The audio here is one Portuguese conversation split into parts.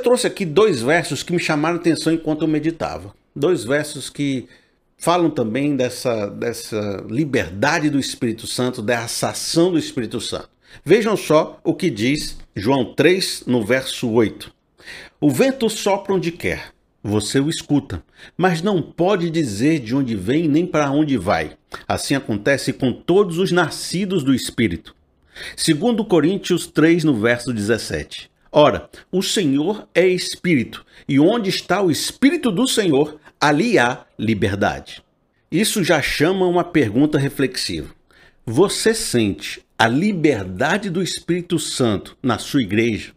trouxe aqui dois versos que me chamaram atenção enquanto eu meditava. Dois versos que falam também dessa, dessa liberdade do Espírito Santo, dessa ação do Espírito Santo. Vejam só o que diz João 3, no verso 8. O vento sopra onde quer, você o escuta, mas não pode dizer de onde vem nem para onde vai. Assim acontece com todos os nascidos do Espírito. Segundo Coríntios 3, no verso 17. Ora, o Senhor é Espírito, e onde está o Espírito do Senhor, ali há liberdade. Isso já chama uma pergunta reflexiva. Você sente a liberdade do Espírito Santo na sua igreja?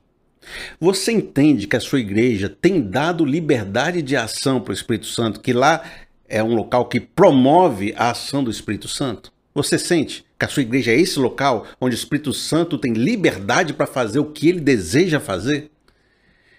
Você entende que a sua igreja tem dado liberdade de ação para o Espírito Santo, que lá é um local que promove a ação do Espírito Santo? Você sente que a sua igreja é esse local onde o Espírito Santo tem liberdade para fazer o que ele deseja fazer?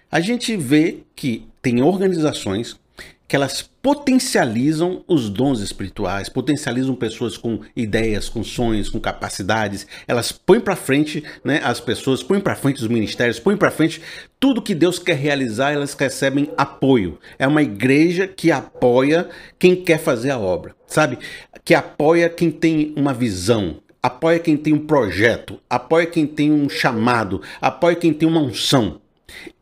A gente vê que tem organizações que elas potencializam os dons espirituais, potencializam pessoas com ideias, com sonhos, com capacidades. Elas põem para frente, né, as pessoas, põem para frente os ministérios, põem para frente tudo que Deus quer realizar, elas recebem apoio. É uma igreja que apoia quem quer fazer a obra, sabe? Que apoia quem tem uma visão, apoia quem tem um projeto, apoia quem tem um chamado, apoia quem tem uma unção.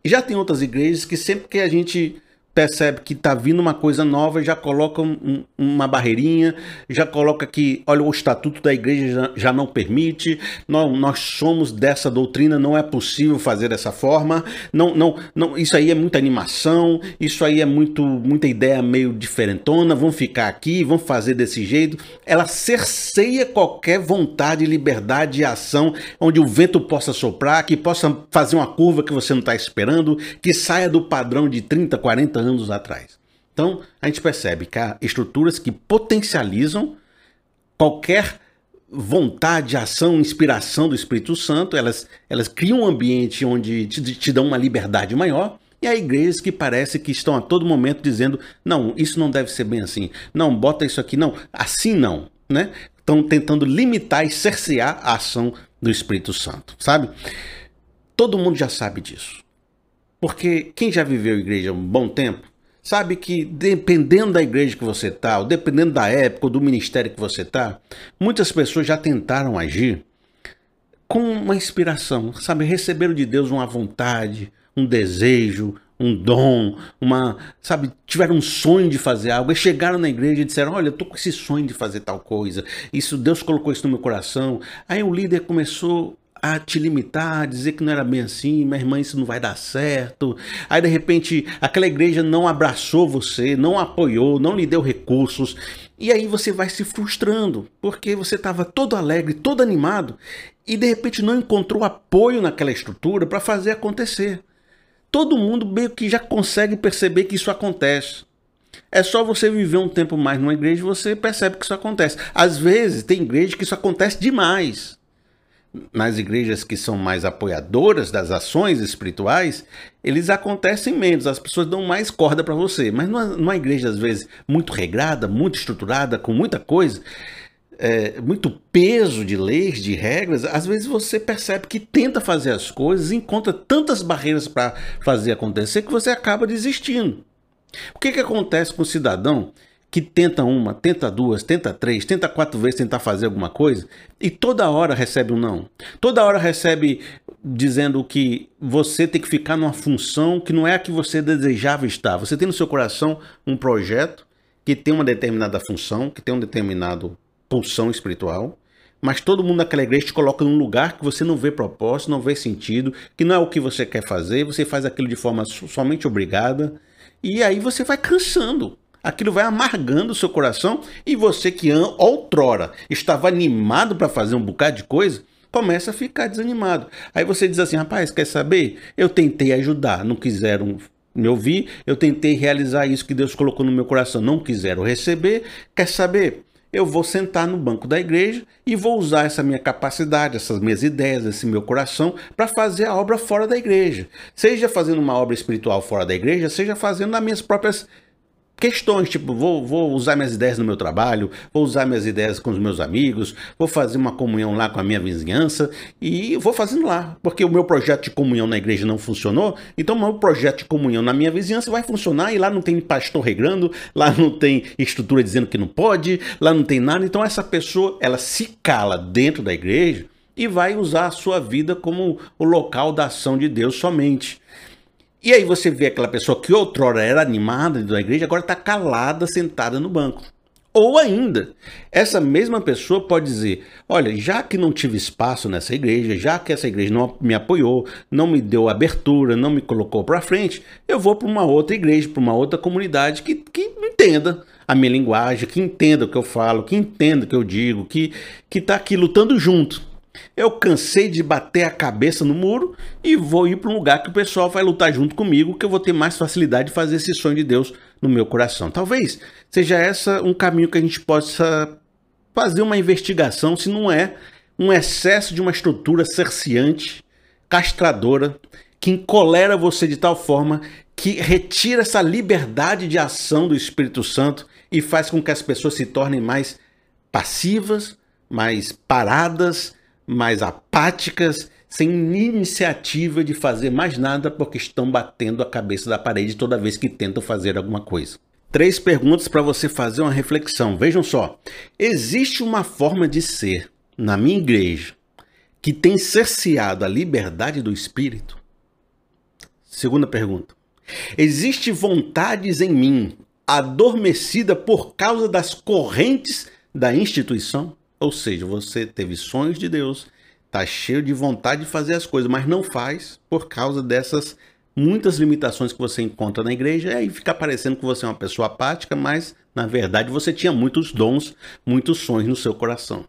Já tem outras igrejas que sempre que a gente percebe que está vindo uma coisa nova, já coloca um, uma barreirinha, já coloca que, olha, o estatuto da igreja já, já não permite, nós, nós, somos dessa doutrina, não é possível fazer dessa forma, não, não, não, isso aí é muita animação, isso aí é muito, muita ideia meio diferentona, vamos ficar aqui, vamos fazer desse jeito. Ela cerceia qualquer vontade, liberdade e ação, onde o vento possa soprar, que possa fazer uma curva que você não está esperando, que saia do padrão de 30, 40 anos atrás. Então, a gente percebe que há estruturas que potencializam qualquer vontade, ação, inspiração do Espírito Santo, elas, elas criam um ambiente onde te, te dão uma liberdade maior, e há igrejas que parece que estão a todo momento dizendo: não, isso não deve ser bem assim, não, bota isso aqui, não, assim não, né? Estão tentando limitar e cercear a ação do Espírito Santo, sabe? Todo mundo já sabe disso. Porque quem já viveu igreja um bom tempo, sabe que dependendo da igreja que você está, ou dependendo da época ou do ministério que você está, muitas pessoas já tentaram agir com uma inspiração, sabe? Receberam de Deus uma vontade, um desejo, um dom, uma, sabe, tiveram um sonho de fazer algo, e chegaram na igreja e disseram: Olha, eu tô com esse sonho de fazer tal coisa, isso Deus colocou isso no meu coração. Aí o líder começou a te limitar, a dizer que não era bem assim, minha irmã, isso não vai dar certo. Aí de repente aquela igreja não abraçou você, não apoiou, não lhe deu recursos. E aí você vai se frustrando, porque você estava todo alegre, todo animado, e de repente não encontrou apoio naquela estrutura para fazer acontecer. Todo mundo meio que já consegue perceber que isso acontece. É só você viver um tempo mais numa igreja e você percebe que isso acontece. Às vezes tem igreja que isso acontece demais nas igrejas que são mais apoiadoras das ações espirituais, eles acontecem menos, as pessoas dão mais corda para você. Mas numa, numa, igreja, às vezes, muito regrada, muito estruturada, com muita coisa, é, muito peso de leis, de regras, às vezes você percebe que tenta fazer as coisas, encontra tantas barreiras para fazer acontecer que você acaba desistindo. O que, que acontece com o cidadão que tenta uma, tenta duas, tenta três, tenta quatro vezes tentar fazer alguma coisa e toda hora recebe um não. Toda hora recebe dizendo que você tem que ficar numa função que não é a que você desejava estar. Você tem no seu coração um projeto que tem uma determinada função, que tem um determinado pulsão espiritual, mas todo mundo naquela igreja te coloca num lugar que você não vê propósito, não vê sentido, que não é o que você quer fazer, você faz aquilo de forma somente obrigada, e aí você vai cansando aquilo vai amargando o seu coração e você que outrora estava animado para fazer um bocado de coisa, começa a ficar desanimado. Aí você diz assim, rapaz, quer saber? Eu tentei ajudar, não quiseram me ouvir, eu tentei realizar isso que Deus colocou no meu coração, não quiseram receber, quer saber? Eu vou sentar no banco da igreja e vou usar essa minha capacidade, essas minhas ideias, esse meu coração para fazer a obra fora da igreja. Seja fazendo uma obra espiritual fora da igreja, seja fazendo nas minhas próprias questões, tipo, vou, vou usar minhas ideias no meu trabalho, vou usar minhas ideias com os meus amigos, vou fazer uma comunhão lá com a minha vizinhança e vou fazendo lá, porque o meu projeto de comunhão na igreja não funcionou, então o meu projeto de comunhão na minha vizinhança vai funcionar e lá não tem pastor regrando, lá não tem estrutura dizendo que não pode, lá não tem nada, então essa pessoa, ela se cala dentro da igreja e vai usar a sua vida como o local da ação de Deus somente. E aí você vê aquela pessoa que outrora era animada da igreja, agora está calada, sentada no banco. Ou ainda, essa mesma pessoa pode dizer: Olha, já que não tive espaço nessa igreja, já que essa igreja não me apoiou, não me deu abertura, não me colocou para frente, eu vou para uma outra igreja, para uma outra comunidade que, que entenda a minha linguagem, que entenda o que eu falo, que entenda o que eu digo, que está aqui lutando junto. Eu cansei de bater a cabeça no muro e vou ir para um lugar que o pessoal vai lutar junto comigo, que eu vou ter mais facilidade de fazer esse sonho de Deus no meu coração. Talvez seja essa um caminho que a gente possa fazer uma investigação se não é um excesso de uma estrutura cerceante, castradora, que encolera você de tal forma que retira essa liberdade de ação do Espírito Santo e faz com que as pessoas se tornem mais passivas, mais paradas, mais apáticas, sem iniciativa de fazer mais nada porque estão batendo a cabeça da parede toda vez que tentam fazer alguma coisa. Três perguntas para você fazer uma reflexão. Vejam só: existe uma forma de ser na minha igreja que tem cerceado a liberdade do espírito? Segunda pergunta: existe vontades em mim adormecida por causa das correntes da instituição? Ou seja, você teve sonhos de Deus, está cheio de vontade de fazer as coisas, mas não faz por causa dessas muitas limitações que você encontra na igreja, e aí fica parecendo que você é uma pessoa apática, mas na verdade você tinha muitos dons, muitos sonhos no seu coração.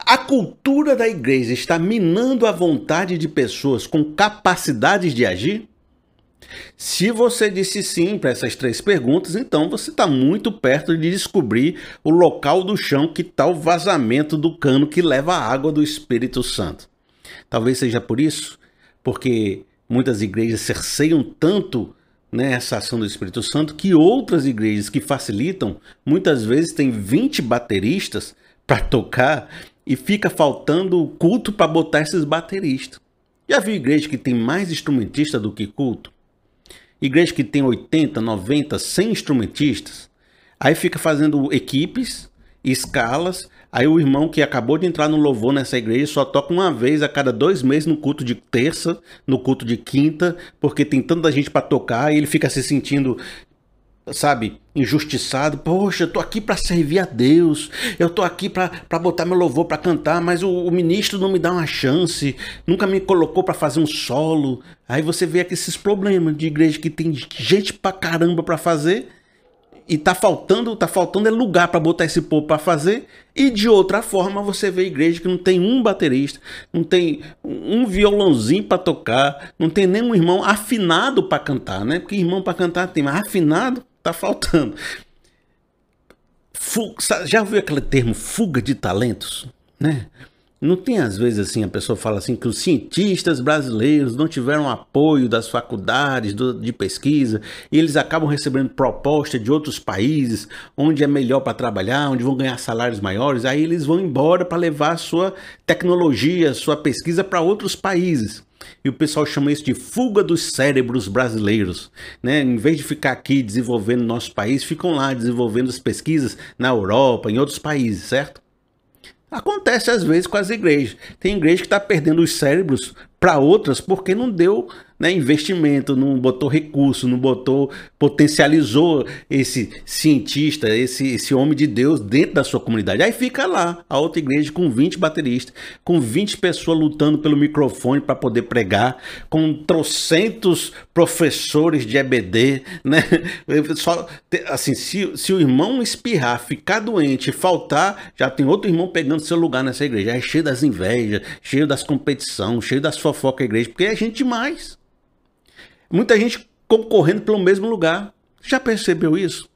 A cultura da igreja está minando a vontade de pessoas com capacidades de agir? Se você disse sim para essas três perguntas, então você está muito perto de descobrir o local do chão que está o vazamento do cano que leva a água do Espírito Santo. Talvez seja por isso, porque muitas igrejas cerceiam tanto né, essa ação do Espírito Santo que outras igrejas que facilitam muitas vezes têm 20 bateristas para tocar e fica faltando culto para botar esses bateristas. Já viu igreja que tem mais instrumentista do que culto? Igreja que tem 80, 90, 100 instrumentistas, aí fica fazendo equipes, escalas, aí o irmão que acabou de entrar no louvor nessa igreja só toca uma vez a cada dois meses no culto de terça, no culto de quinta, porque tem tanta gente para tocar e ele fica se sentindo sabe, injustiçado. Poxa, eu tô aqui para servir a Deus. Eu tô aqui para botar meu louvor para cantar, mas o, o, ministro não me dá uma chance. Nunca me colocou para fazer um solo. Aí você vê aqui esses problemas de igreja que tem gente pra caramba para fazer e tá faltando, tá faltando é lugar para botar esse povo para fazer. E de outra forma, você vê igreja que não tem um baterista, não tem um violãozinho para tocar, não tem nenhum irmão afinado para cantar, né? Porque irmão para cantar tem, mas afinado Tá faltando. Fuga, já ouviu aquele termo fuga de talentos? Né? Não tem às vezes assim, a pessoa fala assim que os cientistas brasileiros não tiveram apoio das faculdades do, de pesquisa e eles acabam recebendo proposta de outros países onde é melhor para trabalhar, onde vão ganhar salários maiores, aí eles vão embora para levar a sua tecnologia, sua pesquisa para outros países. E o pessoal chama isso de fuga dos cérebros brasileiros. Né? Em vez de ficar aqui desenvolvendo nosso país, ficam lá desenvolvendo as pesquisas na Europa, em outros países, certo? Acontece às vezes com as igrejas. Tem igreja que está perdendo os cérebros para outras porque não deu né, investimento, não botou recurso, não botou, potencializou esse cientista, esse, esse homem de Deus dentro da sua comunidade. Aí fica lá a outra igreja com 20 bateristas, com 20 pessoas lutando pelo microfone para poder pregar, com trocentos professores de EBD, né? Só, assim, se, se o irmão espirrar, ficar doente, faltar, já tem outro irmão pegando seu lugar nessa igreja. É cheio das invejas, cheio das competições, cheio das fofocas a igreja, porque é gente demais. Muita gente concorrendo pelo mesmo lugar. Já percebeu isso?